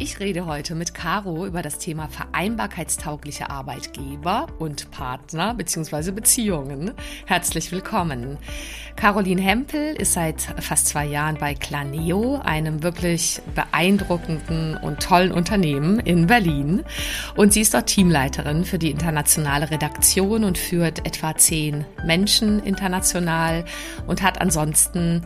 Ich rede heute mit Caro über das Thema vereinbarkeitstaugliche Arbeitgeber und Partner bzw. Beziehungen. Herzlich willkommen. Caroline Hempel ist seit fast zwei Jahren bei Claneo, einem wirklich beeindruckenden und tollen Unternehmen in Berlin. Und sie ist dort Teamleiterin für die internationale Redaktion und führt etwa zehn Menschen international und hat ansonsten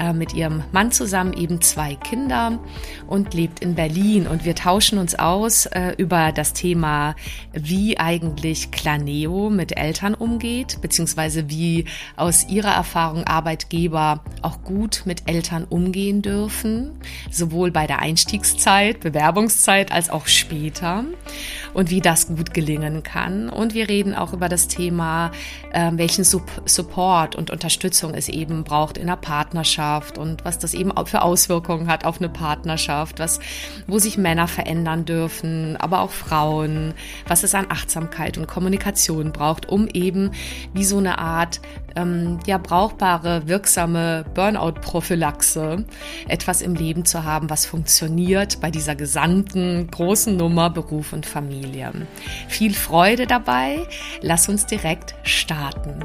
äh, mit ihrem Mann zusammen eben zwei Kinder und lebt in Berlin. Und wir tauschen uns aus äh, über das Thema, wie eigentlich Claneo mit Eltern umgeht, beziehungsweise wie aus ihrer Erfahrung Arbeitgeber auch gut mit Eltern umgehen dürfen, sowohl bei der Einstiegszeit, Bewerbungszeit als auch später und wie das gut gelingen kann. Und wir reden auch über das Thema, äh, welchen Sup Support und Unterstützung es eben braucht in der Partnerschaft und was das eben auch für Auswirkungen hat auf eine Partnerschaft, was, wo sich Männer verändern dürfen, aber auch Frauen, was es an Achtsamkeit und Kommunikation braucht, um eben wie so eine Art ähm, ja brauchbare, wirksame Burnout-Prophylaxe etwas im Leben zu haben, was funktioniert bei dieser gesamten großen Nummer Beruf und Familie. Viel Freude dabei. Lass uns direkt starten.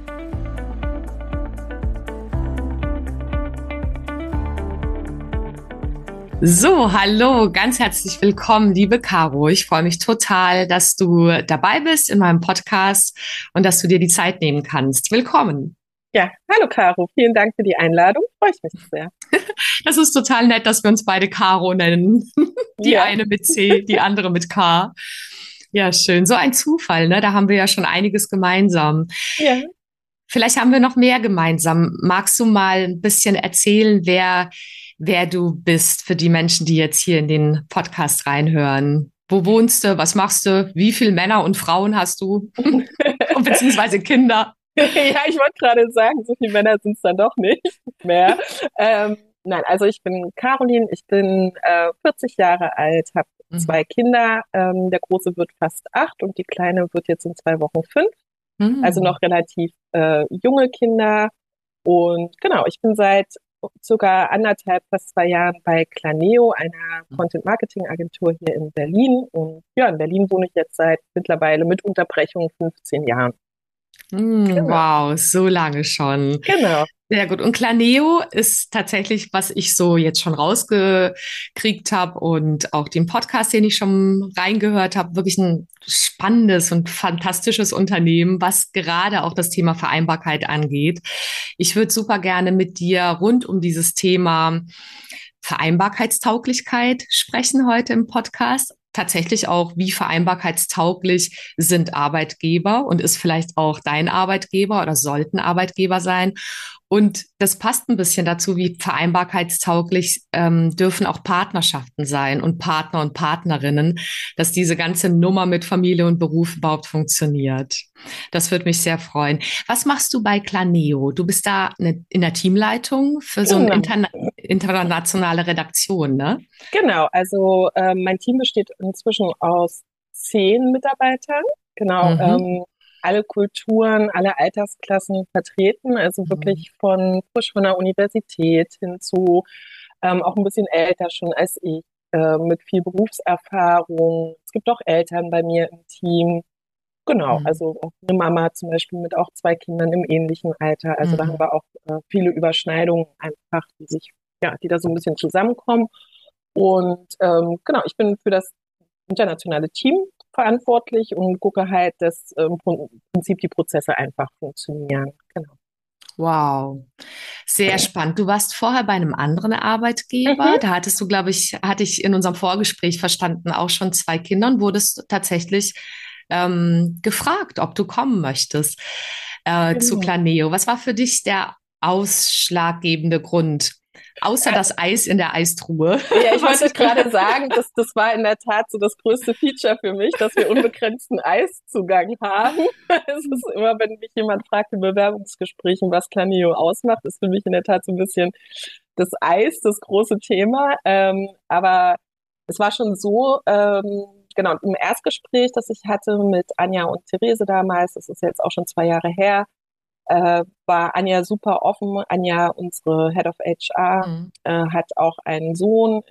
So, hallo, ganz herzlich willkommen, liebe Caro. Ich freue mich total, dass du dabei bist in meinem Podcast und dass du dir die Zeit nehmen kannst. Willkommen. Ja, hallo Caro, vielen Dank für die Einladung. Freue ich mich sehr. Das ist total nett, dass wir uns beide Caro nennen. Die ja. eine mit C, die andere mit K. Ja, schön. So ein Zufall, ne? Da haben wir ja schon einiges gemeinsam. Ja. Vielleicht haben wir noch mehr gemeinsam. Magst du mal ein bisschen erzählen, wer wer du bist für die Menschen, die jetzt hier in den Podcast reinhören. Wo wohnst du? Was machst du? Wie viele Männer und Frauen hast du? Beziehungsweise Kinder? ja, ich wollte gerade sagen, so viele Männer sind es dann doch nicht mehr. ähm, nein, also ich bin Caroline, ich bin äh, 40 Jahre alt, habe mhm. zwei Kinder. Ähm, der Große wird fast acht und die Kleine wird jetzt in zwei Wochen fünf. Mhm. Also noch relativ äh, junge Kinder. Und genau, ich bin seit circa anderthalb, fast zwei Jahren bei Claneo, einer mhm. Content-Marketing-Agentur hier in Berlin. Und ja, in Berlin wohne ich jetzt seit mittlerweile mit Unterbrechung 15 Jahren. Mm, genau. Wow, so lange schon. Genau. Sehr gut. Und Claneo ist tatsächlich, was ich so jetzt schon rausgekriegt habe und auch den Podcast, den ich schon reingehört habe, wirklich ein spannendes und fantastisches Unternehmen, was gerade auch das Thema Vereinbarkeit angeht. Ich würde super gerne mit dir rund um dieses Thema Vereinbarkeitstauglichkeit sprechen heute im Podcast tatsächlich auch, wie vereinbarkeitstauglich sind Arbeitgeber und ist vielleicht auch dein Arbeitgeber oder sollten Arbeitgeber sein. Und das passt ein bisschen dazu, wie vereinbarkeitstauglich ähm, dürfen auch Partnerschaften sein und Partner und Partnerinnen, dass diese ganze Nummer mit Familie und Beruf überhaupt funktioniert. Das würde mich sehr freuen. Was machst du bei Claneo? Du bist da eine, in der Teamleitung für so eine genau. interna internationale Redaktion, ne? Genau, also äh, mein Team besteht inzwischen aus zehn Mitarbeitern. Genau. Mhm. Ähm, alle Kulturen, alle Altersklassen vertreten, also mhm. wirklich von frisch von der Universität hin zu ähm, auch ein bisschen älter schon als ich, äh, mit viel Berufserfahrung. Es gibt auch Eltern bei mir im Team. Genau, mhm. also auch eine Mama zum Beispiel mit auch zwei Kindern im ähnlichen Alter. Also mhm. da haben wir auch äh, viele Überschneidungen einfach, die sich, ja, die da so ein bisschen zusammenkommen. Und ähm, genau, ich bin für das internationale Team verantwortlich und gucke halt, dass im Prinzip die Prozesse einfach funktionieren. Genau. Wow. Sehr spannend. Du warst vorher bei einem anderen Arbeitgeber. Mhm. Da hattest du, glaube ich, hatte ich in unserem Vorgespräch verstanden, auch schon zwei Kinder und wurdest tatsächlich ähm, gefragt, ob du kommen möchtest äh, genau. zu Planeo. Was war für dich der ausschlaggebende Grund? Außer das Eis in der Eistruhe. Ja, ich wollte gerade sagen, dass das war in der Tat so das größte Feature für mich, dass wir unbegrenzten Eiszugang haben. Es ist immer, wenn mich jemand fragt in Bewerbungsgesprächen, was Planeo ausmacht, ist für mich in der Tat so ein bisschen das Eis das große Thema. Ähm, aber es war schon so, ähm, genau, im Erstgespräch, das ich hatte mit Anja und Therese damals, das ist jetzt auch schon zwei Jahre her, äh, war Anja super offen. Anja, unsere Head of HR, mhm. äh, hat auch einen Sohn,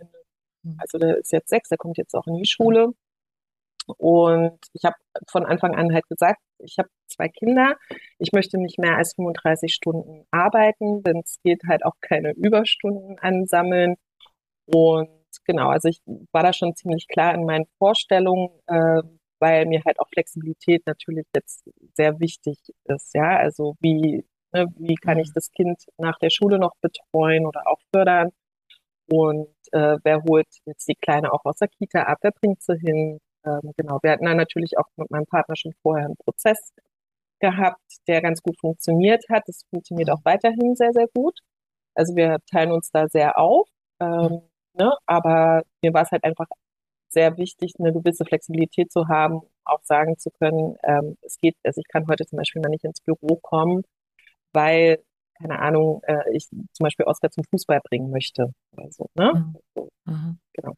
mhm. also der ist jetzt sechs, der kommt jetzt auch in die Schule. Und ich habe von Anfang an halt gesagt, ich habe zwei Kinder, ich möchte nicht mehr als 35 Stunden arbeiten, denn es geht halt auch keine Überstunden ansammeln. Und genau, also ich war da schon ziemlich klar in meinen Vorstellungen, äh, weil mir halt auch Flexibilität natürlich jetzt sehr wichtig ist. Ja, also wie, ne, wie kann ich mhm. das Kind nach der Schule noch betreuen oder auch fördern? Und äh, wer holt jetzt die Kleine auch aus der Kita ab? Wer bringt sie hin? Ähm, genau, wir hatten dann natürlich auch mit meinem Partner schon vorher einen Prozess gehabt, der ganz gut funktioniert hat. Das funktioniert mhm. auch weiterhin sehr, sehr gut. Also wir teilen uns da sehr auf. Ähm, ne? Aber mir war es halt einfach sehr wichtig, eine gewisse Flexibilität zu haben, auch sagen zu können, ähm, es geht, also ich kann heute zum Beispiel mal nicht ins Büro kommen, weil, keine Ahnung, äh, ich zum Beispiel Oskar zum Fußball bringen möchte. Also, ne? Mhm. Mhm. Genau.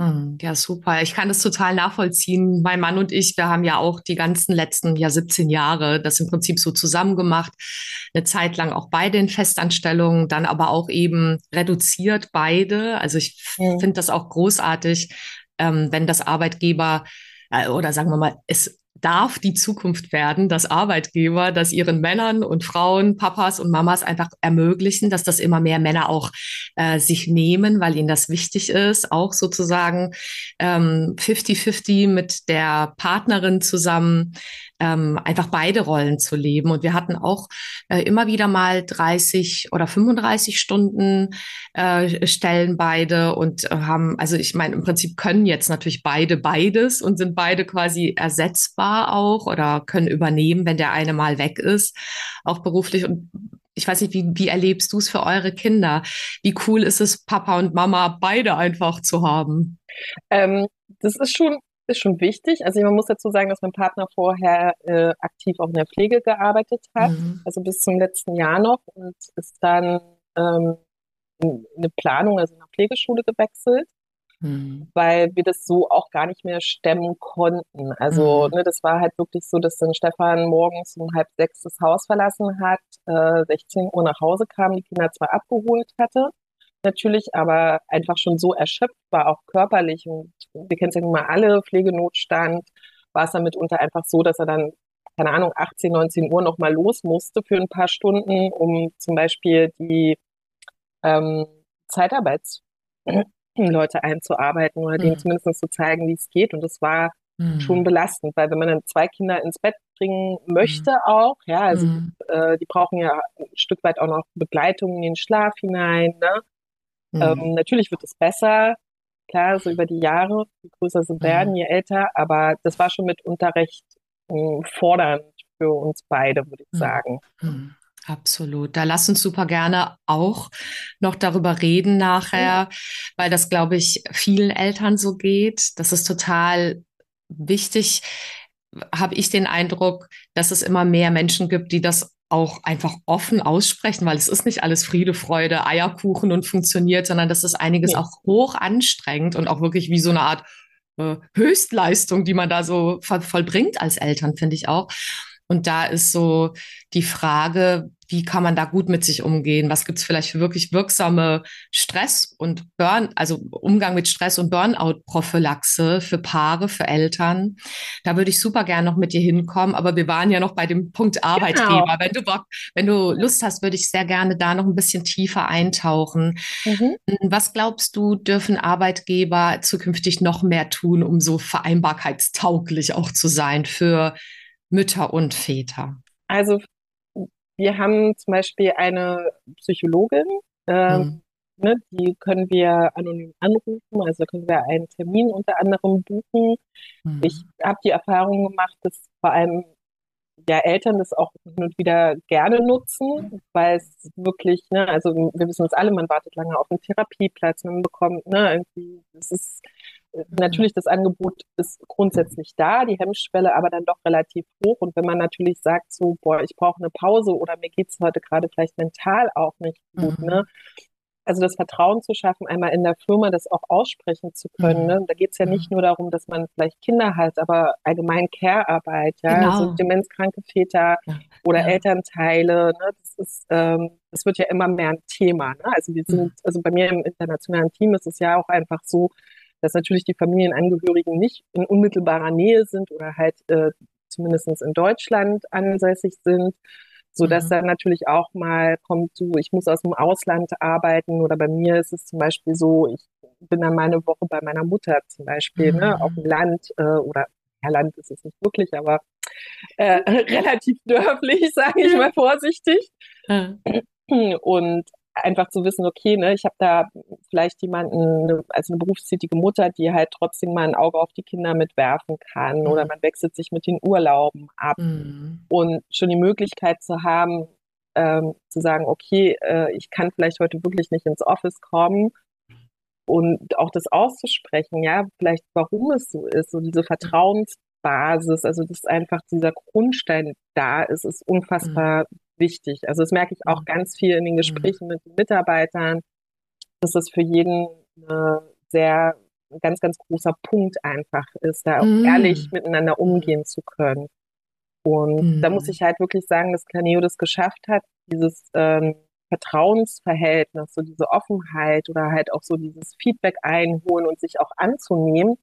Mhm. Ja, super. Ich kann das total nachvollziehen. Mein Mann und ich, wir haben ja auch die ganzen letzten ja 17 Jahre das im Prinzip so zusammen gemacht. Eine Zeit lang auch beide in Festanstellungen, dann aber auch eben reduziert beide. Also ich mhm. finde das auch großartig, ähm, wenn das Arbeitgeber äh, oder sagen wir mal, es darf die Zukunft werden, dass Arbeitgeber, dass ihren Männern und Frauen, Papas und Mamas einfach ermöglichen, dass das immer mehr Männer auch äh, sich nehmen, weil ihnen das wichtig ist, auch sozusagen 50-50 ähm, mit der Partnerin zusammen ähm, einfach beide Rollen zu leben. Und wir hatten auch äh, immer wieder mal 30 oder 35 Stunden äh, Stellen beide und äh, haben, also ich meine, im Prinzip können jetzt natürlich beide beides und sind beide quasi ersetzbar auch oder können übernehmen, wenn der eine mal weg ist, auch beruflich. Und ich weiß nicht, wie, wie erlebst du es für eure Kinder? Wie cool ist es, Papa und Mama beide einfach zu haben? Ähm, das ist schon ist schon wichtig. Also man muss dazu sagen, dass mein Partner vorher äh, aktiv auch in der Pflege gearbeitet hat, mhm. also bis zum letzten Jahr noch und ist dann ähm, in eine Planung, also in eine Pflegeschule gewechselt, mhm. weil wir das so auch gar nicht mehr stemmen konnten. Also mhm. ne, das war halt wirklich so, dass dann Stefan morgens um halb sechs das Haus verlassen hat, äh, 16 Uhr nach Hause kam, die Kinder zwar abgeholt hatte, natürlich, aber einfach schon so erschöpft war, auch körperlich. Und wir kennen es ja nun mal alle, Pflegenotstand, war es dann mitunter einfach so, dass er dann, keine Ahnung, 18, 19 Uhr nochmal los musste für ein paar Stunden, um zum Beispiel die ähm, Zeitarbeitsleute einzuarbeiten oder mhm. denen zumindest zu zeigen, wie es geht. Und das war mhm. schon belastend, weil wenn man dann zwei Kinder ins Bett bringen möchte mhm. auch, ja, also mhm. äh, die brauchen ja ein Stück weit auch noch Begleitung in den Schlaf hinein, ne? Mhm. Ähm, natürlich wird es besser, klar, so über die Jahre, je größer sie werden, mhm. je älter, aber das war schon mitunter recht äh, fordernd für uns beide, würde ich mhm. sagen. Mhm. Absolut. Da lass uns super gerne auch noch darüber reden nachher, weil das, glaube ich, vielen Eltern so geht. Das ist total wichtig, habe ich den Eindruck, dass es immer mehr Menschen gibt, die das auch einfach offen aussprechen, weil es ist nicht alles Friede, Freude, Eierkuchen und funktioniert, sondern das ist einiges ja. auch hoch anstrengend und auch wirklich wie so eine Art äh, Höchstleistung, die man da so vollbringt als Eltern, finde ich auch. Und da ist so die Frage, wie kann man da gut mit sich umgehen? Was gibt es vielleicht für wirklich wirksame Stress und Burn, also Umgang mit Stress und Burnout-Prophylaxe für Paare, für Eltern? Da würde ich super gern noch mit dir hinkommen, aber wir waren ja noch bei dem Punkt Arbeitgeber. Genau. Wenn du Bock, wenn du Lust hast, würde ich sehr gerne da noch ein bisschen tiefer eintauchen. Mhm. Was glaubst du, dürfen Arbeitgeber zukünftig noch mehr tun, um so vereinbarkeitstauglich auch zu sein für Mütter und Väter? Also wir haben zum Beispiel eine Psychologin, ähm, mhm. ne, die können wir anonym anrufen, also können wir einen Termin unter anderem buchen. Mhm. Ich habe die Erfahrung gemacht, dass vor allem ja, Eltern das auch hin und wieder gerne nutzen, weil es wirklich, ne, also wir wissen uns alle, man wartet lange auf einen Therapieplatz, man bekommt, ne, irgendwie, das ist natürlich das Angebot ist grundsätzlich da, die Hemmschwelle aber dann doch relativ hoch. Und wenn man natürlich sagt, so, boah, ich brauche eine Pause oder mir geht's heute gerade vielleicht mental auch nicht gut, mhm. ne? also das Vertrauen zu schaffen, einmal in der Firma das auch aussprechen zu können. Mhm. Ne? Da geht es ja mhm. nicht nur darum, dass man vielleicht Kinder hat, aber allgemein Care-Arbeit, ja, genau. also demenzkranke Väter ja. oder ja. Elternteile, ne? das ist, ähm, das wird ja immer mehr ein Thema. Ne? Also wir sind, mhm. also bei mir im internationalen Team ist es ja auch einfach so, dass natürlich die Familienangehörigen nicht in unmittelbarer Nähe sind oder halt äh, zumindest in Deutschland ansässig sind so dass mhm. dann natürlich auch mal kommt, so ich muss aus dem Ausland arbeiten oder bei mir ist es zum Beispiel so, ich bin dann mal eine Woche bei meiner Mutter zum Beispiel, mhm. ne, auf dem mhm. Land äh, oder ja, Land ist es nicht wirklich, aber äh, relativ dörflich, sage ich mal vorsichtig. Mhm. Und einfach zu wissen, okay, ne, ich habe da vielleicht jemanden, ne, also eine berufstätige Mutter, die halt trotzdem mal ein Auge auf die Kinder mitwerfen kann mhm. oder man wechselt sich mit den Urlauben ab mhm. und schon die Möglichkeit zu haben, ähm, zu sagen, okay, äh, ich kann vielleicht heute wirklich nicht ins Office kommen und auch das auszusprechen, ja, vielleicht warum es so ist, so diese Vertrauensbasis, also dass einfach dieser Grundstein da ist, ist unfassbar mhm wichtig. Also das merke ich auch mhm. ganz viel in den mhm. Gesprächen mit den Mitarbeitern, dass das für jeden eine sehr ein ganz, ganz großer Punkt einfach ist, da auch mm. ehrlich miteinander umgehen zu können. Und mm. da muss mhm. ich halt wirklich sagen, dass Caneo das geschafft hat, dieses ähm, Vertrauensverhältnis, so diese Offenheit oder halt auch so dieses Feedback einholen und sich auch anzunehmen,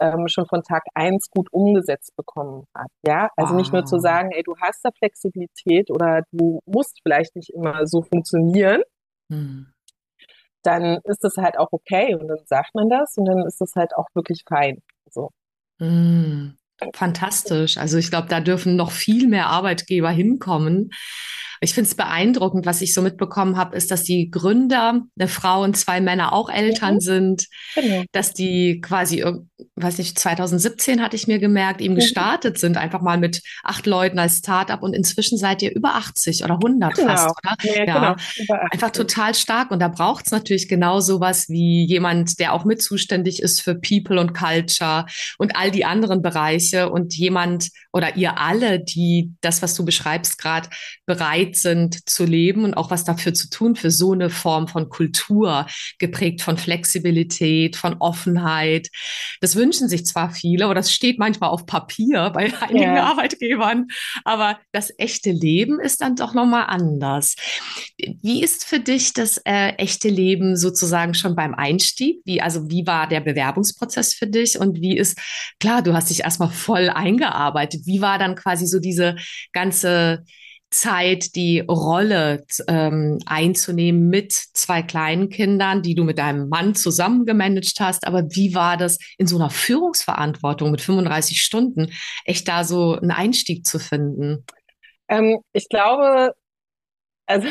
ähm, schon von Tag eins gut umgesetzt bekommen hat. Ja, also ah. nicht nur zu ah. sagen, ey, du hast da Flexibilität oder du musst vielleicht nicht immer so funktionieren. Hm. Dann ist das halt auch okay und dann sagt man das und dann ist das halt auch wirklich fein. So. Hm. Fantastisch. Also ich glaube, da dürfen noch viel mehr Arbeitgeber hinkommen, ich finde es beeindruckend, was ich so mitbekommen habe, ist, dass die Gründer, eine Frau und zwei Männer auch Eltern mhm. sind, genau. dass die quasi, weiß nicht, 2017 hatte ich mir gemerkt, eben mhm. gestartet sind, einfach mal mit acht Leuten als Startup und inzwischen seid ihr über 80 oder 100 genau. fast, oder? Ja, ja. Genau. einfach total stark und da braucht es natürlich genau sowas wie jemand, der auch mit zuständig ist für People und Culture und all die anderen Bereiche und jemand oder ihr alle, die das, was du beschreibst, gerade bereit bereit sind zu leben und auch was dafür zu tun für so eine Form von Kultur, geprägt von Flexibilität, von Offenheit. Das wünschen sich zwar viele, aber das steht manchmal auf Papier bei einigen ja. Arbeitgebern, aber das echte Leben ist dann doch nochmal anders. Wie ist für dich das äh, echte Leben sozusagen schon beim Einstieg? Wie, also wie war der Bewerbungsprozess für dich und wie ist, klar, du hast dich erstmal voll eingearbeitet. Wie war dann quasi so diese ganze Zeit, die Rolle ähm, einzunehmen mit zwei kleinen Kindern, die du mit deinem Mann zusammen gemanagt hast. Aber wie war das in so einer Führungsverantwortung mit 35 Stunden, echt da so einen Einstieg zu finden? Ähm, ich glaube, also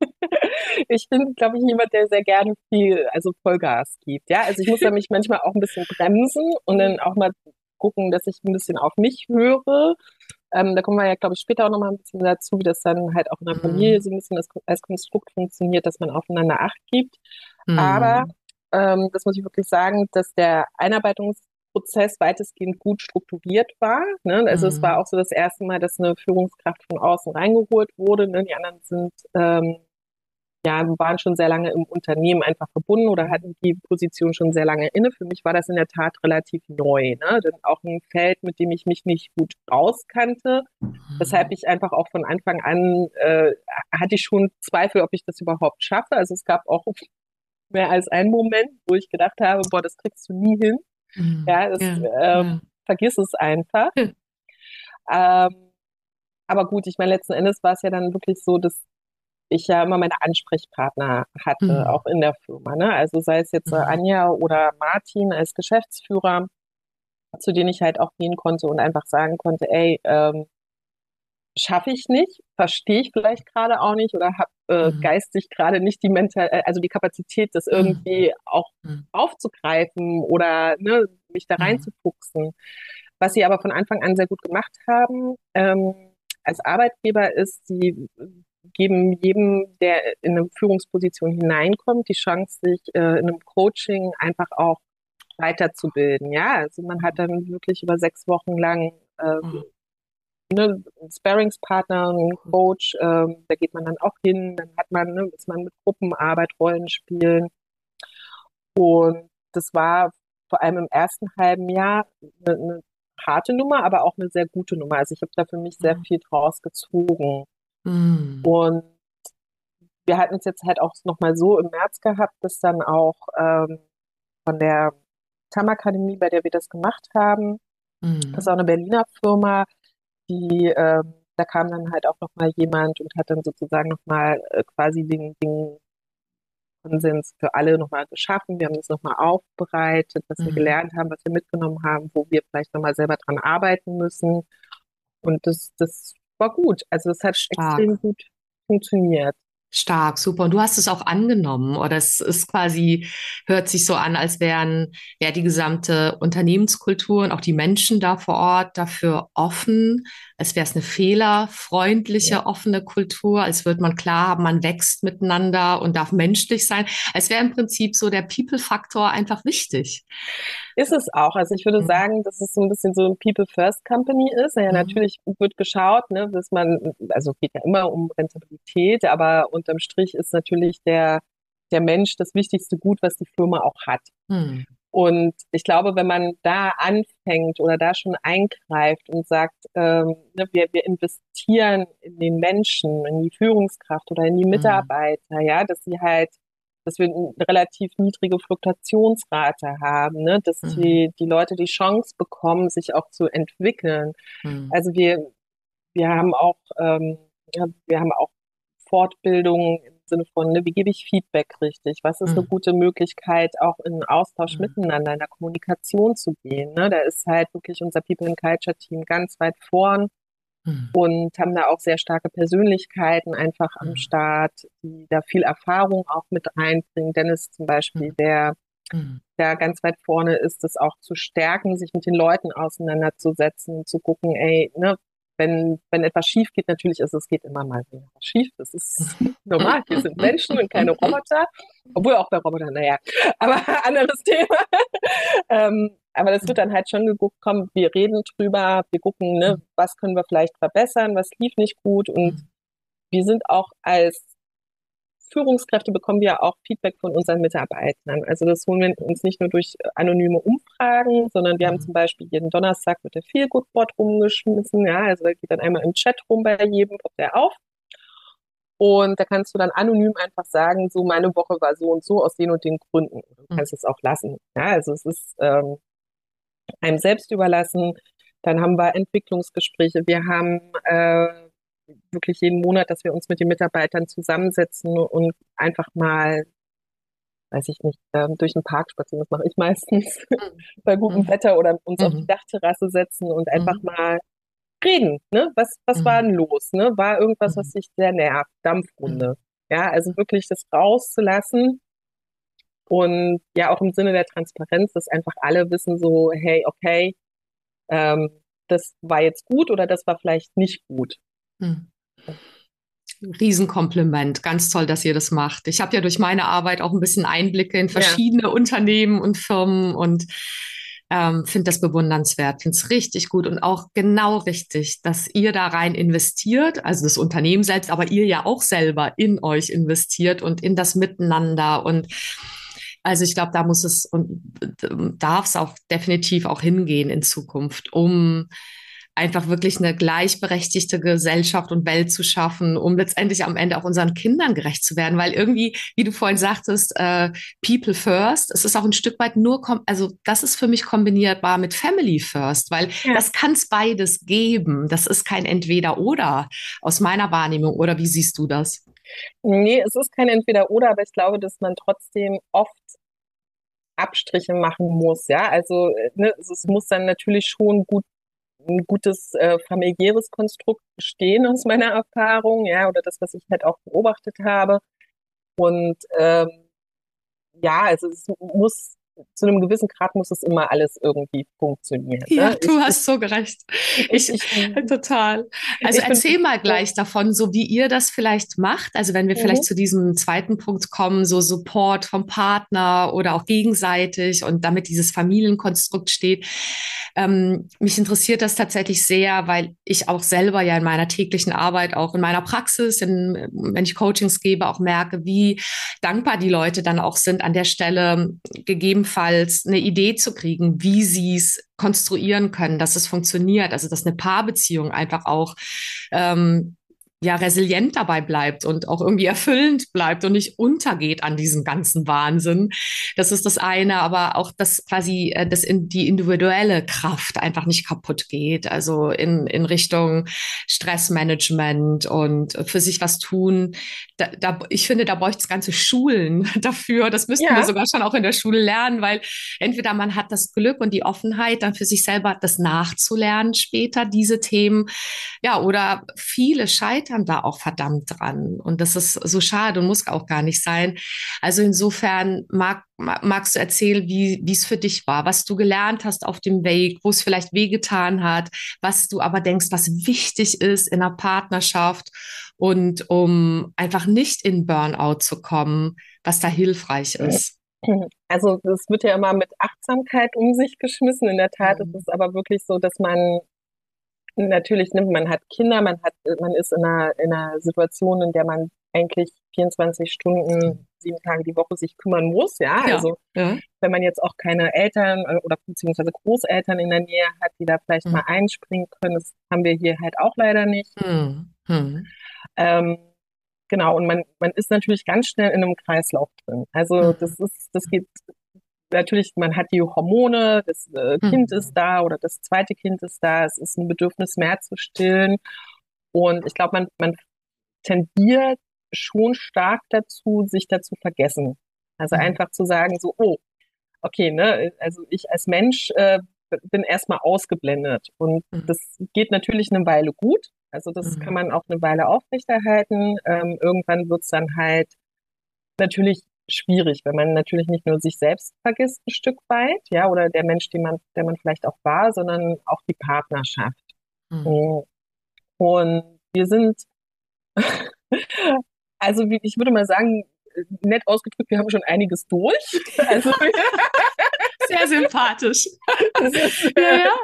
ich bin, glaube ich, jemand, der sehr gerne viel, also Vollgas gibt. Ja, also ich muss da mich manchmal auch ein bisschen bremsen und dann auch mal gucken, dass ich ein bisschen auf mich höre ähm, da kommen wir ja, glaube ich, später auch nochmal ein bisschen dazu, wie das dann halt auch in der Familie mhm. so ein bisschen als, als, Konstrukt funktioniert, dass man aufeinander Acht gibt. Mhm. Aber ähm, das muss ich wirklich sagen, dass der Einarbeitungsprozess weitestgehend gut strukturiert war. Ne? Also mhm. es war auch so das erste Mal, dass eine Führungskraft von außen reingeholt wurde. Ne? Die anderen sind ähm, ja, waren schon sehr lange im Unternehmen einfach verbunden oder hatten die Position schon sehr lange inne. Für mich war das in der Tat relativ neu, ne? Denn auch ein Feld, mit dem ich mich nicht gut auskannte, mhm. weshalb ich einfach auch von Anfang an äh, hatte ich schon Zweifel, ob ich das überhaupt schaffe. Also es gab auch mehr als einen Moment, wo ich gedacht habe, boah, das kriegst du nie hin. Mhm. Ja, das, ja, ähm, ja. vergiss es einfach. Ähm, aber gut, ich meine, letzten Endes war es ja dann wirklich so, dass ich ja immer meine Ansprechpartner hatte, mhm. auch in der Firma. Ne? Also sei es jetzt äh, mhm. Anja oder Martin als Geschäftsführer, zu denen ich halt auch gehen konnte und einfach sagen konnte, ey, ähm, schaffe ich nicht, verstehe ich vielleicht gerade auch nicht oder habe äh, mhm. geistig gerade nicht die Mental, äh, also die Kapazität, das mhm. irgendwie auch mhm. aufzugreifen oder ne, mich da mhm. reinzufuchsen. Was sie aber von Anfang an sehr gut gemacht haben ähm, als Arbeitgeber ist, sie geben jedem, der in eine Führungsposition hineinkommt, die Chance, sich äh, in einem Coaching einfach auch weiterzubilden. Ja, also man hat dann wirklich über sechs Wochen lang äh, mhm ne, Sparringspartner, ein Coach, ähm, da geht man dann auch hin, dann hat man, ne, ist man mit Gruppenarbeit, Rollenspielen. Und das war vor allem im ersten halben Jahr eine, eine harte Nummer, aber auch eine sehr gute Nummer. Also ich habe da für mich sehr mhm. viel draus gezogen. Mhm. Und wir hatten es jetzt halt auch nochmal so im März gehabt, dass dann auch ähm, von der TAM-Akademie, bei der wir das gemacht haben, mhm. das ist auch eine Berliner Firma, die, äh, da kam dann halt auch nochmal jemand und hat dann sozusagen nochmal äh, quasi den, den Konsens für alle nochmal geschaffen. Wir haben das nochmal aufbereitet, was mhm. wir gelernt haben, was wir mitgenommen haben, wo wir vielleicht nochmal selber dran arbeiten müssen. Und das, das war gut. Also es hat Stark. extrem gut funktioniert. Stark, super. Und du hast es auch angenommen oder es ist quasi, hört sich so an, als wären ja die gesamte Unternehmenskultur und auch die Menschen da vor Ort dafür offen, als wäre es eine fehlerfreundliche, ja. offene Kultur, als würde man klar haben, man wächst miteinander und darf menschlich sein, als wäre im Prinzip so der People-Faktor einfach wichtig. Ist es auch. Also ich würde mhm. sagen, dass es so ein bisschen so ein People-First-Company ist. Ja, mhm. natürlich wird geschaut, ne, dass man, also geht ja immer um Rentabilität, aber unterm Strich ist natürlich der, der Mensch das wichtigste Gut, was die Firma auch hat. Mhm. Und ich glaube, wenn man da anfängt oder da schon eingreift und sagt, ähm, ne, wir, wir investieren in den Menschen, in die Führungskraft oder in die mhm. Mitarbeiter, mhm. ja, dass sie halt dass wir eine relativ niedrige Fluktuationsrate haben, ne? dass mhm. die, die Leute die Chance bekommen, sich auch zu entwickeln. Mhm. Also wir, wir haben auch, ähm, wir haben auch Fortbildungen im Sinne von, ne, wie gebe ich Feedback richtig? Was ist mhm. eine gute Möglichkeit, auch in Austausch mhm. miteinander, in der Kommunikation zu gehen? Ne? Da ist halt wirklich unser People and Culture Team ganz weit vorn mhm. und haben da auch sehr starke Persönlichkeiten einfach am mhm. Start, die da viel Erfahrung auch mit reinbringen. Dennis zum Beispiel, mhm. der mhm. da ganz weit vorne ist, das auch zu stärken, sich mit den Leuten auseinanderzusetzen, zu gucken, ey, ne, wenn, wenn etwas schief geht, natürlich ist es geht immer mal wieder schief. Das ist normal. Wir sind Menschen und keine Roboter. Obwohl auch bei Robotern, naja. Aber anderes Thema. ähm, aber das wird dann halt schon geguckt, komm, wir reden drüber, wir gucken, ne, was können wir vielleicht verbessern, was lief nicht gut und mhm. wir sind auch als Führungskräfte bekommen wir auch Feedback von unseren Mitarbeitern. Also das holen wir uns nicht nur durch anonyme Umfragen, sondern wir haben mhm. zum Beispiel jeden Donnerstag mit der Feelgood-Bot rumgeschmissen. Ja, also da geht dann einmal im Chat rum bei jedem, poppt der auf. Und da kannst du dann anonym einfach sagen, so meine Woche war so und so aus den und den Gründen. Du kannst mhm. es auch lassen. Ja, also es ist ähm, einem selbst überlassen. Dann haben wir Entwicklungsgespräche. Wir haben äh, wirklich jeden Monat, dass wir uns mit den Mitarbeitern zusammensetzen und einfach mal, weiß ich nicht, durch den Park spazieren. Das mache ich meistens mhm. bei gutem mhm. Wetter oder uns mhm. auf die mhm. Dachterrasse setzen und einfach mhm. mal reden. Ne? Was, was war denn los? Ne? War irgendwas, was dich sehr nervt? Dampfrunde. Ja, also wirklich das rauszulassen und ja, auch im Sinne der Transparenz, dass einfach alle wissen so, hey, okay, ähm, das war jetzt gut oder das war vielleicht nicht gut. Hm. Riesenkompliment. Ganz toll, dass ihr das macht. Ich habe ja durch meine Arbeit auch ein bisschen Einblicke in verschiedene ja. Unternehmen und Firmen und ähm, finde das bewundernswert, finde es richtig gut und auch genau richtig, dass ihr da rein investiert, also das Unternehmen selbst, aber ihr ja auch selber in euch investiert und in das Miteinander und also ich glaube, da muss es und darf es auch definitiv auch hingehen in Zukunft, um einfach wirklich eine gleichberechtigte Gesellschaft und Welt zu schaffen, um letztendlich am Ende auch unseren Kindern gerecht zu werden. Weil irgendwie, wie du vorhin sagtest, äh, People First, es ist auch ein Stück weit nur, also das ist für mich kombinierbar mit Family First, weil ja. das kann es beides geben. Das ist kein Entweder-Oder aus meiner Wahrnehmung. Oder wie siehst du das? Nee, es ist kein Entweder-Oder, aber ich glaube, dass man trotzdem oft Abstriche machen muss, ja. Also ne, es muss dann natürlich schon gut ein gutes äh, familiäres Konstrukt bestehen aus meiner Erfahrung, ja, oder das, was ich halt auch beobachtet habe. Und ähm, ja, also es muss zu einem gewissen Grad muss es immer alles irgendwie funktionieren. Ne? Ja, du ich, hast so gerecht. Ich, ich total. Also ich erzähl mal gleich davon, so wie ihr das vielleicht macht. Also wenn wir mhm. vielleicht zu diesem zweiten Punkt kommen, so Support vom Partner oder auch gegenseitig und damit dieses Familienkonstrukt steht. Ähm, mich interessiert das tatsächlich sehr, weil ich auch selber ja in meiner täglichen Arbeit, auch in meiner Praxis, in, wenn ich Coachings gebe, auch merke, wie dankbar die Leute dann auch sind an der Stelle gegeben gegebenenfalls eine Idee zu kriegen, wie sie es konstruieren können, dass es funktioniert. Also dass eine Paarbeziehung einfach auch ähm, ja resilient dabei bleibt und auch irgendwie erfüllend bleibt und nicht untergeht an diesem ganzen Wahnsinn. Das ist das eine, aber auch, dass quasi äh, das in die individuelle Kraft einfach nicht kaputt geht. Also in, in Richtung Stressmanagement und für sich was tun. Da, da, ich finde, da bräuchte es ganze Schulen dafür. Das müssten ja. wir sogar schon auch in der Schule lernen, weil entweder man hat das Glück und die Offenheit, dann für sich selber das nachzulernen später, diese Themen. Ja, oder viele scheitern scheitern da auch verdammt dran. Und das ist so schade und muss auch gar nicht sein. Also insofern mag, magst du erzählen, wie es für dich war, was du gelernt hast auf dem Weg, wo es vielleicht wehgetan hat, was du aber denkst, was wichtig ist in einer Partnerschaft und um einfach nicht in Burnout zu kommen, was da hilfreich ist. Also es wird ja immer mit Achtsamkeit um sich geschmissen. In der Tat mhm. ist es aber wirklich so, dass man natürlich nimmt, man hat Kinder, man hat, man ist in einer, in einer Situation, in der man eigentlich 24 Stunden, sieben Tage die Woche sich kümmern muss, ja. ja also ja. wenn man jetzt auch keine Eltern äh, oder beziehungsweise Großeltern in der Nähe hat, die da vielleicht mhm. mal einspringen können, das haben wir hier halt auch leider nicht. Mhm. Mhm. Ähm, genau, und man, man ist natürlich ganz schnell in einem Kreislauf drin. Also mhm. das ist, das geht natürlich, man hat die Hormone, das äh, Kind mhm. ist da oder das zweite Kind ist da, es ist ein Bedürfnis mehr zu stillen. Und ich glaube, man, man tendiert schon stark dazu, sich dazu vergessen. Also mhm. einfach zu sagen, so, oh, okay, ne, also ich als Mensch äh, bin erstmal ausgeblendet. Und mhm. das geht natürlich eine Weile gut. Also das mhm. kann man auch eine Weile aufrechterhalten. Ähm, irgendwann wird's dann halt natürlich schwierig, wenn man natürlich nicht nur sich selbst vergisst ein Stück weit, ja, oder der Mensch, den man, der man vielleicht auch war, sondern auch die Partnerschaft. Mhm. Und wir sind, also ich würde mal sagen, nett ausgedrückt, wir haben schon einiges durch. Also, Sehr sympathisch. Ist, ja, ja.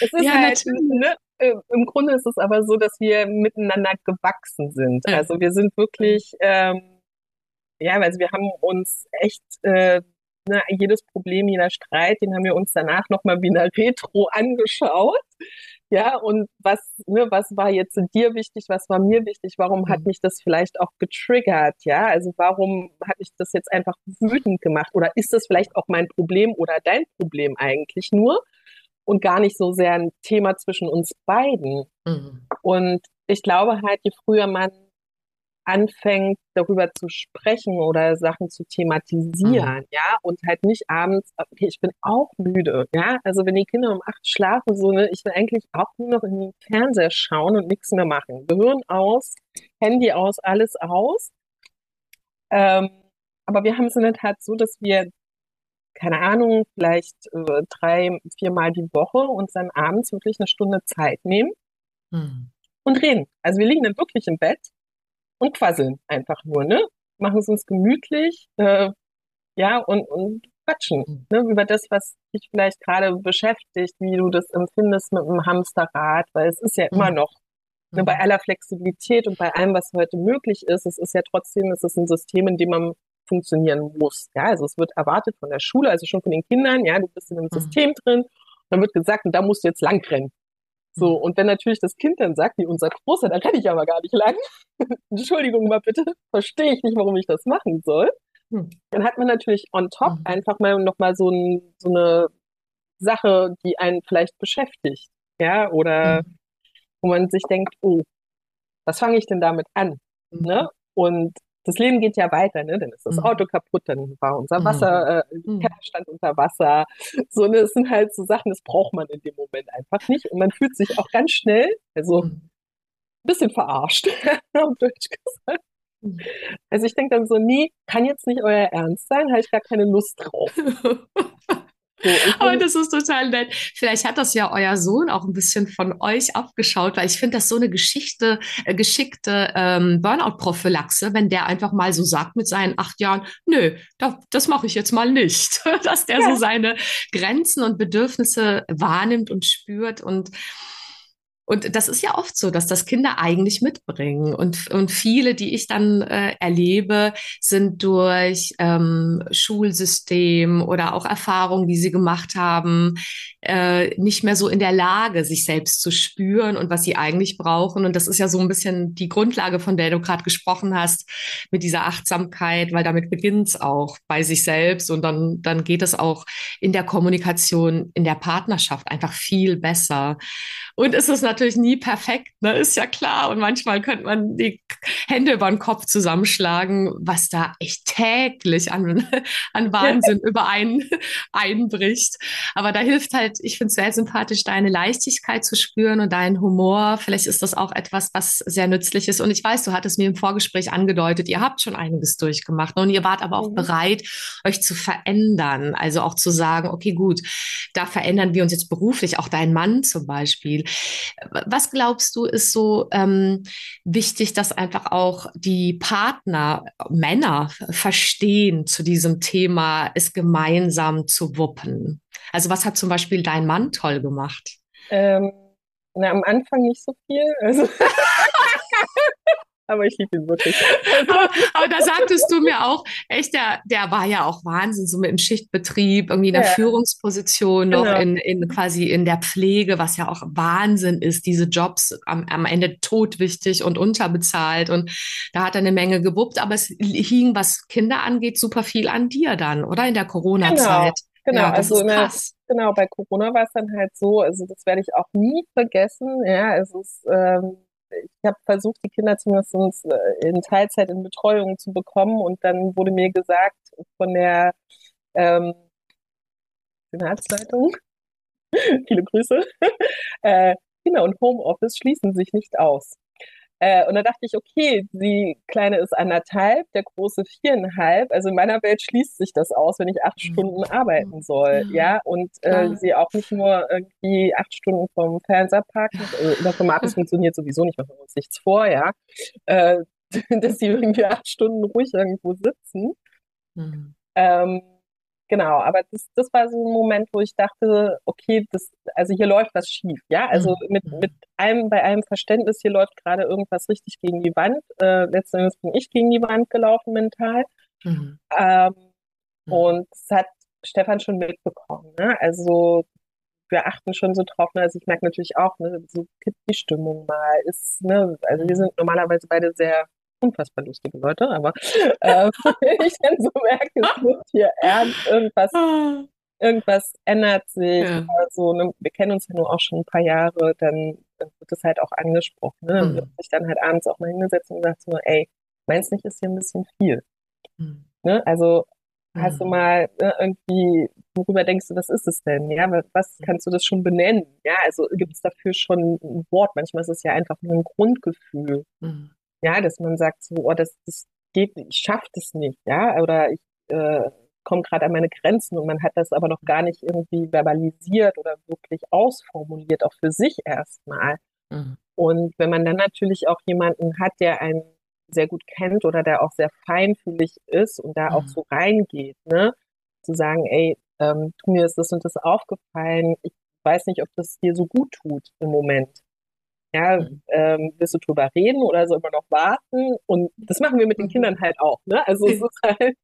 Es ist ja, halt, ne, äh, im Grunde ist es aber so, dass wir miteinander gewachsen sind. Also wir sind wirklich ähm, ja, also wir haben uns echt äh, ne, jedes Problem, jeder Streit, den haben wir uns danach nochmal wie eine Retro angeschaut. Ja, und was, ne, was war jetzt dir wichtig, was war mir wichtig, warum hat mhm. mich das vielleicht auch getriggert, ja? Also warum hat mich das jetzt einfach wütend gemacht? Oder ist das vielleicht auch mein Problem oder dein Problem eigentlich nur? Und gar nicht so sehr ein Thema zwischen uns beiden. Mhm. Und ich glaube halt, je früher man anfängt, darüber zu sprechen oder Sachen zu thematisieren, mhm. ja, und halt nicht abends, okay, ich bin auch müde, ja, also wenn die Kinder um acht schlafen, so, ne, ich will eigentlich auch nur noch in den Fernseher schauen und nichts mehr machen. Gehirn aus, Handy aus, alles aus. Ähm, aber wir haben es in der Tat so, dass wir, keine Ahnung, vielleicht äh, drei, viermal die Woche uns dann abends wirklich eine Stunde Zeit nehmen mhm. und reden. Also wir liegen dann wirklich im Bett und quasseln einfach nur, ne? Machen es uns gemütlich, äh, ja, und, und quatschen, mhm. ne? Über das, was dich vielleicht gerade beschäftigt, wie du das empfindest mit dem Hamsterrad, weil es ist ja immer mhm. noch, ne, bei mhm. aller Flexibilität und bei allem, was heute möglich ist, es ist ja trotzdem, es ist ein System, in dem man funktionieren muss. Ja, also es wird erwartet von der Schule, also schon von den Kindern, ja, du bist in einem System drin, und dann wird gesagt, und da musst du jetzt langrennen. So, und wenn natürlich das Kind dann sagt, wie unser Großer, da renne ich aber gar nicht lang. Entschuldigung mal bitte, verstehe ich nicht, warum ich das machen soll. Hm. Dann hat man natürlich on top mhm. einfach mal nochmal so, ein, so eine Sache, die einen vielleicht beschäftigt. Ja, oder mhm. wo man sich denkt, oh, was fange ich denn damit an? Mhm. Ne? Und das Leben geht ja weiter, ne? Dann ist das mhm. Auto kaputt, dann war unser Wasser, mhm. äh, stand unter Wasser. So, ne, das sind halt so Sachen, das braucht man in dem Moment einfach nicht. Und man fühlt sich auch ganz schnell, also ein mhm. bisschen verarscht, auf Deutsch gesagt. Mhm. Also ich denke dann so, nee, kann jetzt nicht euer Ernst sein, habe ich gar keine Lust drauf. So, Aber das ist total nett. Vielleicht hat das ja euer Sohn auch ein bisschen von euch abgeschaut, weil ich finde das so eine Geschichte, äh, geschickte ähm, Burnout-Prophylaxe, wenn der einfach mal so sagt mit seinen acht Jahren, nö, da, das mache ich jetzt mal nicht. Dass der ja. so seine Grenzen und Bedürfnisse wahrnimmt und spürt und und das ist ja oft so, dass das Kinder eigentlich mitbringen. Und, und viele, die ich dann äh, erlebe, sind durch ähm, Schulsystem oder auch Erfahrungen, die sie gemacht haben, äh, nicht mehr so in der Lage, sich selbst zu spüren und was sie eigentlich brauchen. Und das ist ja so ein bisschen die Grundlage, von der du gerade gesprochen hast, mit dieser Achtsamkeit, weil damit beginnt es auch bei sich selbst und dann, dann geht es auch in der Kommunikation, in der Partnerschaft einfach viel besser. Und es ist natürlich nie perfekt, ne? ist ja klar. Und manchmal könnte man die Hände über den Kopf zusammenschlagen, was da echt täglich an, an Wahnsinn über einen einbricht. Aber da hilft halt, ich finde es sehr sympathisch, deine Leichtigkeit zu spüren und deinen Humor. Vielleicht ist das auch etwas, was sehr nützlich ist. Und ich weiß, du hattest mir im Vorgespräch angedeutet, ihr habt schon einiges durchgemacht ne? und ihr wart aber auch mhm. bereit, euch zu verändern. Also auch zu sagen, okay, gut, da verändern wir uns jetzt beruflich, auch dein Mann zum Beispiel. Was glaubst du, ist so ähm, wichtig, dass einfach auch die Partner, Männer verstehen zu diesem Thema, es gemeinsam zu wuppen? Also was hat zum Beispiel dein Mann toll gemacht? Ähm, na, am Anfang nicht so viel. Also aber ich liebe ihn wirklich. aber, aber, da sagtest du mir auch, echt, der, der war ja auch Wahnsinn, so mit dem Schichtbetrieb, irgendwie in der ja. Führungsposition, noch genau. in, in quasi in der Pflege, was ja auch Wahnsinn ist, diese Jobs am, am Ende totwichtig und unterbezahlt. Und da hat er eine Menge gewuppt, aber es hing, was Kinder angeht, super viel an dir dann, oder? In der Corona-Zeit. Genau, genau ja, also der, genau, bei Corona war es dann halt so, also das werde ich auch nie vergessen. Ja, es ist ähm, ich habe versucht, die Kinder zumindest äh, in Teilzeit in Betreuung zu bekommen und dann wurde mir gesagt von der ähm, Senatsleitung, viele Grüße, äh, Kinder und Homeoffice schließen sich nicht aus. Äh, und da dachte ich, okay, die Kleine ist anderthalb, der Große viereinhalb. Also in meiner Welt schließt sich das aus, wenn ich acht mhm. Stunden arbeiten soll, ja. Und äh, sie auch nicht nur irgendwie acht Stunden vom Fernseher parken. Also in der Formatis funktioniert sowieso nicht, machen wir uns nichts vor, ja. Äh, dass sie irgendwie acht Stunden ruhig irgendwo sitzen. Mhm. Ähm, Genau, aber das, das war so ein Moment, wo ich dachte, okay, das, also hier läuft was schief, ja. Also mhm. mit, mit einem, bei einem Verständnis, hier läuft gerade irgendwas richtig gegen die Wand. Äh, letztendlich bin ich gegen die Wand gelaufen mental. Mhm. Ähm, mhm. Und das hat Stefan schon mitbekommen. Ne? Also wir achten schon so drauf, ne? also ich merke natürlich auch, ne, so kippt die Stimmung mal, ist, ne, also wir mhm. sind normalerweise beide sehr unfassbar lustige Leute, aber äh, wenn ich dann so merke, es wird hier ernst, irgendwas, irgendwas ändert sich, ja. also, ne, wir kennen uns ja nur auch schon ein paar Jahre, dann, dann wird das halt auch angesprochen. Ne? Dann mhm. wird sich dann halt abends auch mal hingesetzt und gesagt so, ey, meinst nicht, ist hier ein bisschen viel? Mhm. Ne? Also hast du mhm. mal ne, irgendwie, worüber denkst du, was ist es denn? Ja, was kannst du das schon benennen? Ja, also gibt es dafür schon ein Wort? Manchmal ist es ja einfach nur ein Grundgefühl. Mhm. Ja, dass man sagt so, oh, das, das geht, ich schaffe das nicht, ja, oder ich äh, komme gerade an meine Grenzen und man hat das aber noch gar nicht irgendwie verbalisiert oder wirklich ausformuliert, auch für sich erstmal. Mhm. Und wenn man dann natürlich auch jemanden hat, der einen sehr gut kennt oder der auch sehr feinfühlig ist und da mhm. auch so reingeht, ne, zu sagen, ey, ähm, mir ist das und das aufgefallen, ich weiß nicht, ob das dir so gut tut im Moment. Ja, ähm, willst du drüber reden oder soll man noch warten? Und das machen wir mit den. Kindern halt auch. Ne? Also es ist halt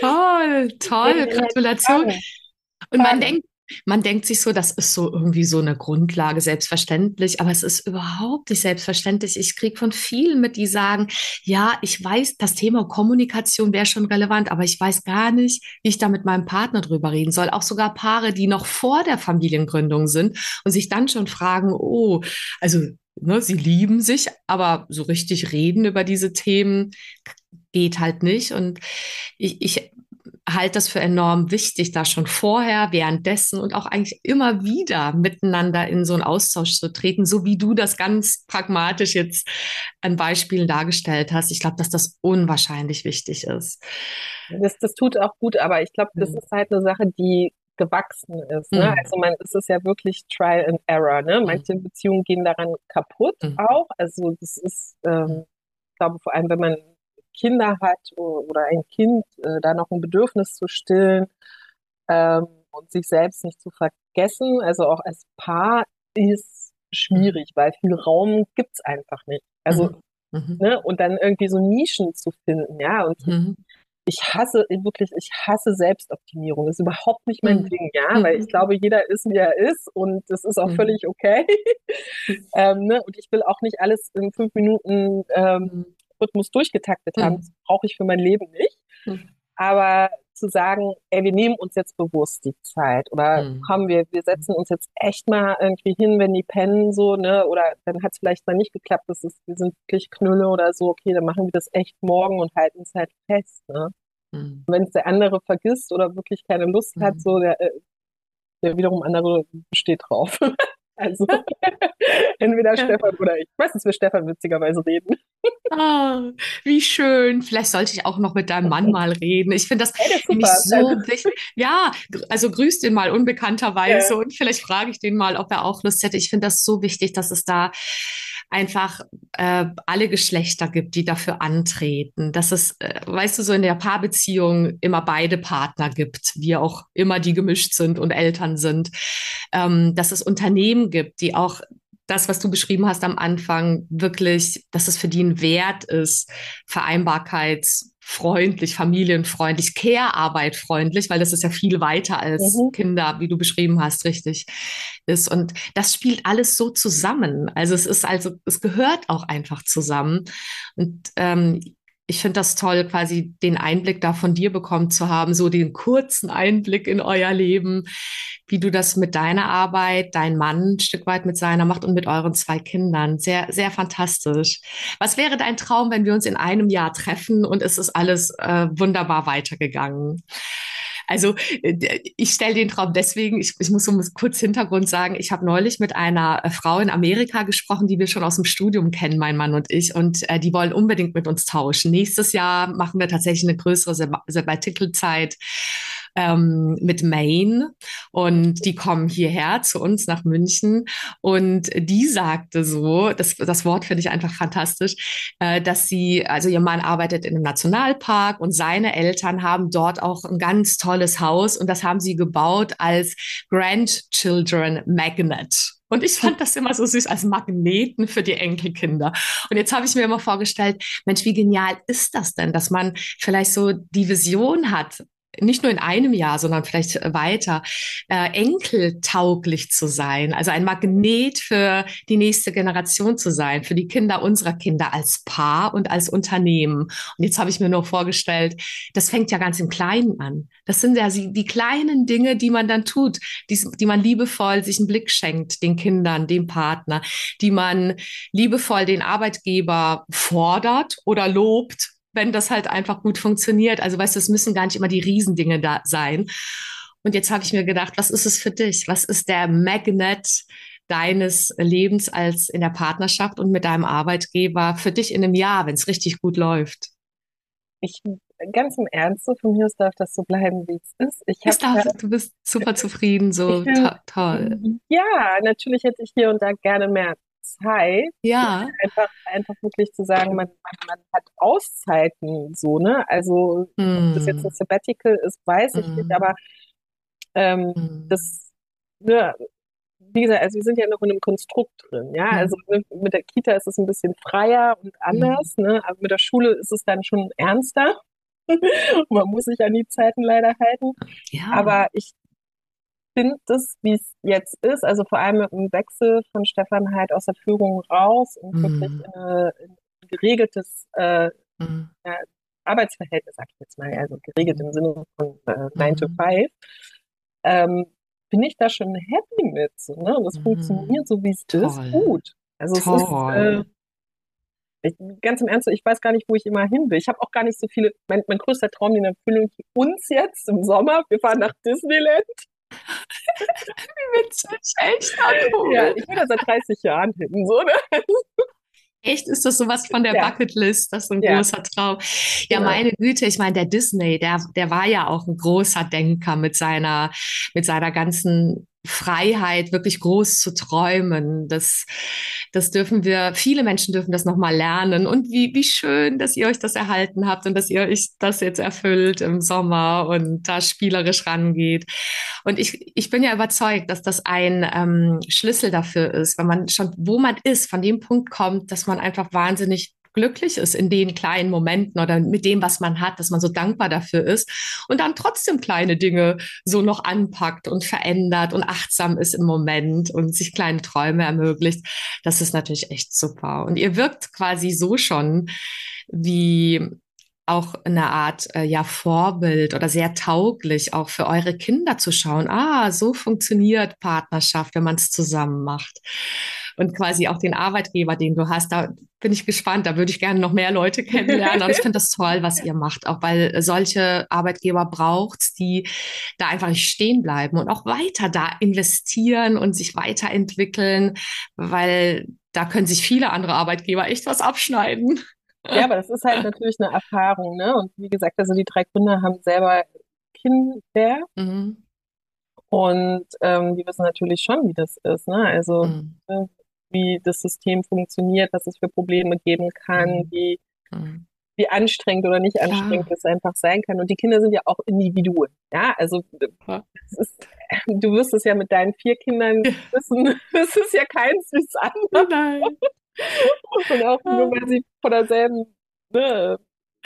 toll, toll, Gratulation. Und man denkt, man denkt sich so, das ist so irgendwie so eine Grundlage, selbstverständlich, aber es ist überhaupt nicht selbstverständlich. Ich kriege von vielen mit, die sagen, ja, ich weiß, das Thema Kommunikation wäre schon relevant, aber ich weiß gar nicht, wie ich da mit meinem Partner drüber reden soll. Auch sogar Paare, die noch vor der Familiengründung sind und sich dann schon fragen, oh, also ne, sie lieben sich, aber so richtig reden über diese Themen geht halt nicht. Und ich, ich halte das für enorm wichtig, da schon vorher, währenddessen und auch eigentlich immer wieder miteinander in so einen Austausch zu treten, so wie du das ganz pragmatisch jetzt an Beispielen dargestellt hast. Ich glaube, dass das unwahrscheinlich wichtig ist. Das, das tut auch gut, aber ich glaube, das mhm. ist halt eine Sache, die gewachsen ist. Ne? Mhm. Also man, es ist ja wirklich Trial and Error. Ne? Mhm. Manche mhm. Beziehungen gehen daran kaputt mhm. auch. Also das ist, ähm, ich glaube, vor allem, wenn man Kinder hat oder ein Kind, äh, da noch ein Bedürfnis zu stillen ähm, und sich selbst nicht zu vergessen, also auch als Paar ist schwierig, weil viel Raum gibt's einfach nicht. Also, mhm. mhm. ne, und dann irgendwie so Nischen zu finden, ja, und mhm. Ich hasse wirklich, ich hasse Selbstoptimierung. Das ist überhaupt nicht mein mhm. Ding, ja, weil ich mhm. glaube, jeder ist, wie er ist und das ist auch mhm. völlig okay. ähm, ne? Und ich will auch nicht alles in fünf Minuten ähm, Rhythmus durchgetaktet haben. Mhm. Das brauche ich für mein Leben nicht. Aber zu sagen, ey, wir nehmen uns jetzt bewusst die Zeit oder mhm. komm, wir, wir setzen uns jetzt echt mal irgendwie hin, wenn die pennen so, ne, oder dann hat es vielleicht mal nicht geklappt, das ist, wir sind wirklich Knülle oder so, okay, dann machen wir das echt morgen und halten es halt fest, ne. Mhm. Wenn es der andere vergisst oder wirklich keine Lust mhm. hat, so, der, äh, der wiederum andere besteht drauf. Also entweder Stefan oder ich. Meistens will Stefan witzigerweise reden. Ah, wie schön. Vielleicht sollte ich auch noch mit deinem Mann mal reden. Ich finde das hey, nämlich so wichtig. Ja, also grüß den mal unbekannterweise ja. und vielleicht frage ich den mal, ob er auch Lust hätte. Ich finde das so wichtig, dass es da einfach äh, alle Geschlechter gibt, die dafür antreten. Dass es, äh, weißt du, so in der Paarbeziehung immer beide Partner gibt, wie auch immer die gemischt sind und Eltern sind. Ähm, dass es Unternehmen gibt, die auch das, was du beschrieben hast am Anfang, wirklich, dass es für die ein Wert ist, vereinbarkeitsfreundlich, familienfreundlich, Care-Arbeit freundlich, weil das ist ja viel weiter als mhm. Kinder, wie du beschrieben hast, richtig ist. Und das spielt alles so zusammen. Also es ist also, es gehört auch einfach zusammen. Und ähm, ich finde das toll, quasi den Einblick da von dir bekommen zu haben, so den kurzen Einblick in euer Leben, wie du das mit deiner Arbeit, dein Mann ein Stück weit mit seiner macht und mit euren zwei Kindern. Sehr, sehr fantastisch. Was wäre dein Traum, wenn wir uns in einem Jahr treffen und es ist alles äh, wunderbar weitergegangen? Also äh, ich stelle den Traum deswegen, ich, ich muss so kurz Hintergrund sagen, ich habe neulich mit einer äh, Frau in Amerika gesprochen, die wir schon aus dem Studium kennen, mein Mann und ich, und äh, die wollen unbedingt mit uns tauschen. Nächstes Jahr machen wir tatsächlich eine größere Sabbatical-Zeit ähm, mit Maine und die kommen hierher zu uns nach München und die sagte so, das, das Wort finde ich einfach fantastisch, äh, dass sie, also ihr Mann arbeitet in einem Nationalpark und seine Eltern haben dort auch ein ganz tolles Haus und das haben sie gebaut als Grandchildren Magnet. Und ich fand das immer so süß als Magneten für die Enkelkinder. Und jetzt habe ich mir immer vorgestellt, Mensch, wie genial ist das denn, dass man vielleicht so die Vision hat, nicht nur in einem Jahr, sondern vielleicht weiter, äh, enkeltauglich zu sein, also ein Magnet für die nächste Generation zu sein, für die Kinder unserer Kinder als Paar und als Unternehmen. Und jetzt habe ich mir nur vorgestellt, das fängt ja ganz im Kleinen an. Das sind ja die kleinen Dinge, die man dann tut, die, die man liebevoll sich einen Blick schenkt, den Kindern, dem Partner, die man liebevoll den Arbeitgeber fordert oder lobt wenn das halt einfach gut funktioniert. Also weißt du, es müssen gar nicht immer die Riesendinge da sein. Und jetzt habe ich mir gedacht, was ist es für dich? Was ist der Magnet deines Lebens als in der Partnerschaft und mit deinem Arbeitgeber für dich in einem Jahr, wenn es richtig gut läuft? Ich ganz im Ernst, so von mir aus darf das so bleiben, wie es ist. Ich es darf, ja, du bist super zufrieden, so to toll. Ja, natürlich hätte ich hier und da gerne mehr Zeit. Ja. Einfach, einfach wirklich zu sagen, man, man, hat Auszeiten so, ne? Also, mm. ob das jetzt ein hm. Sabbatical ist, weiß ich mm. nicht, hm. aber ähm, mm. das, ne, wie gesagt, also wir sind ja noch in einem Konstrukt drin, ja. Also mit der Kita ist es ein bisschen freier und anders, ne? Aber mit der Schule ist es dann schon ernster. man muss sich an die Zeiten leider halten. Ja. Aber ich finde das, wie es jetzt ist, also vor allem mit dem Wechsel von Stefan halt aus der Führung raus und mm. wirklich äh, ein geregeltes äh, mm. äh, Arbeitsverhältnis, sag ich jetzt mal, also geregelt im Sinne von äh, 9 to 5, mhm. ähm, bin ich da schon happy mit. So, ne? Und das mhm. funktioniert so, wie es ist, gut. Also Toll. es ist, äh, ich, ganz im Ernst, ich weiß gar nicht, wo ich immer hin will. Ich habe auch gar nicht so viele. Mein, mein größter Traum, den erfüllen uns jetzt im Sommer. Wir fahren nach Disneyland. Wie witzig, echt cool. Ja, ich bin da seit 30 Jahren hin. So, ne? Echt, ist das sowas von der ja. Bucketlist? Das ist ein ja. großer Traum. Ja, genau. meine Güte, ich meine, der Disney, der, der war ja auch ein großer Denker mit seiner, mit seiner ganzen Freiheit, wirklich groß zu träumen. Das, das dürfen wir, viele Menschen dürfen das nochmal lernen. Und wie, wie schön, dass ihr euch das erhalten habt und dass ihr euch das jetzt erfüllt im Sommer und da spielerisch rangeht. Und ich, ich bin ja überzeugt, dass das ein ähm, Schlüssel dafür ist, wenn man schon, wo man ist, von dem Punkt kommt, dass man einfach wahnsinnig glücklich ist in den kleinen Momenten oder mit dem, was man hat, dass man so dankbar dafür ist und dann trotzdem kleine Dinge so noch anpackt und verändert und achtsam ist im Moment und sich kleine Träume ermöglicht. Das ist natürlich echt super. Und ihr wirkt quasi so schon wie auch eine Art äh, ja Vorbild oder sehr tauglich auch für eure Kinder zu schauen. Ah, so funktioniert Partnerschaft, wenn man es zusammen macht und quasi auch den Arbeitgeber, den du hast. Da bin ich gespannt. Da würde ich gerne noch mehr Leute kennenlernen. Und ich finde das toll, was ihr macht, auch weil solche Arbeitgeber braucht, die da einfach nicht stehen bleiben und auch weiter da investieren und sich weiterentwickeln, weil da können sich viele andere Arbeitgeber echt was abschneiden. Ja, aber das ist halt natürlich eine Erfahrung, ne? Und wie gesagt, also die drei Gründer haben selber Kinder. Mhm. Und ähm, die wissen natürlich schon, wie das ist. Ne? Also mhm. Wie das System funktioniert, was es für Probleme geben kann, mhm. wie, mhm. wie anstrengend oder nicht anstrengend es einfach sein kann. Und die Kinder sind ja auch Individuen. Ja, also ist, du wirst es ja mit deinen vier Kindern wissen, es ist ja keins wie das andere. Nein. Und auch nur weil sie von derselben ne,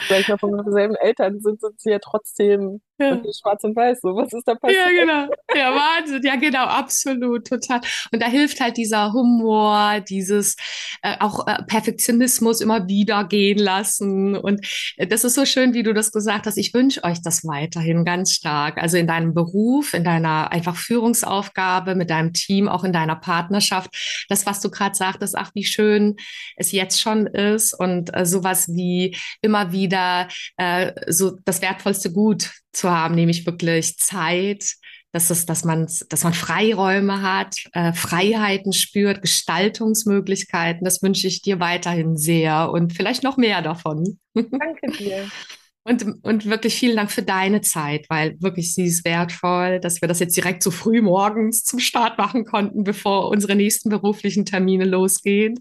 sag ich mal, von derselben Eltern sind, sind sie ja trotzdem ja. schwarz und weiß. So, was ist da passiert? Ja, genau. Ja, Wahnsinn. Ja, genau, absolut, total. Und da hilft halt dieser Humor, dieses äh, auch äh, Perfektionismus immer wieder gehen lassen. Und äh, das ist so schön, wie du das gesagt hast. Ich wünsche euch das weiterhin ganz stark. Also in deinem Beruf, in deiner einfach Führungsaufgabe, mit deinem Team, auch in deiner Partnerschaft. Das, was du gerade sagtest, ach, wie schön es jetzt schon ist und äh, sowas wie immer wieder äh, so das wertvollste Gut zu haben, nämlich wirklich Zeit, dass es, dass man, dass man Freiräume hat, äh, Freiheiten spürt, Gestaltungsmöglichkeiten. Das wünsche ich dir weiterhin sehr und vielleicht noch mehr davon. Danke dir. Und, und wirklich vielen Dank für deine Zeit, weil wirklich sie ist wertvoll, dass wir das jetzt direkt so früh morgens zum Start machen konnten, bevor unsere nächsten beruflichen Termine losgehen.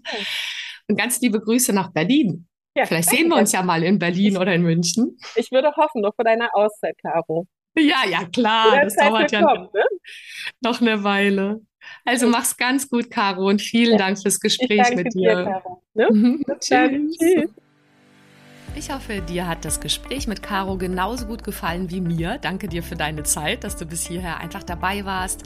Und ganz liebe Grüße nach Berlin. Ja, Vielleicht sehen wir uns ja mal in Berlin ich, oder in München. Ich würde hoffen, noch vor deiner Auszeit, Caro. Ja, ja, klar. Das Zeit dauert ja kommen, ne? noch eine Weile. Also mach's ganz gut, Caro, und vielen ja. Dank fürs Gespräch mit dir. dir Caro, ne? Dann. Tschüss. Ich hoffe, dir hat das Gespräch mit Caro genauso gut gefallen wie mir. Danke dir für deine Zeit, dass du bis hierher einfach dabei warst.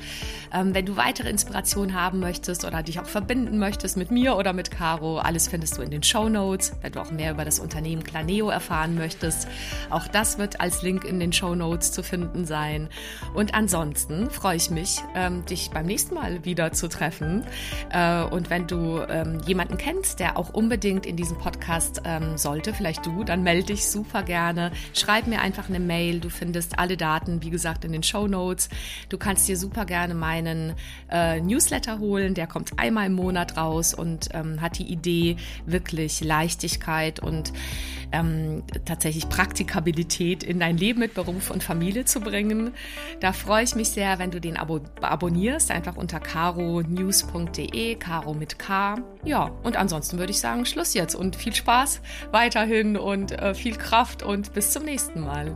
Ähm, wenn du weitere Inspiration haben möchtest oder dich auch verbinden möchtest mit mir oder mit Caro, alles findest du in den Show Notes. Wenn du auch mehr über das Unternehmen Planeo erfahren möchtest, auch das wird als Link in den Show Notes zu finden sein. Und ansonsten freue ich mich, ähm, dich beim nächsten Mal wieder zu treffen. Äh, und wenn du ähm, jemanden kennst, der auch unbedingt in diesem Podcast ähm, sollte, vielleicht dann melde dich super gerne. Schreib mir einfach eine Mail. Du findest alle Daten, wie gesagt, in den Show Notes. Du kannst dir super gerne meinen äh, Newsletter holen. Der kommt einmal im Monat raus und ähm, hat die Idee, wirklich Leichtigkeit und ähm, tatsächlich Praktikabilität in dein Leben mit Beruf und Familie zu bringen. Da freue ich mich sehr, wenn du den abo abonnierst, einfach unter caronews.de, caro mit K. Ja, und ansonsten würde ich sagen, Schluss jetzt und viel Spaß weiterhin und äh, viel Kraft und bis zum nächsten Mal.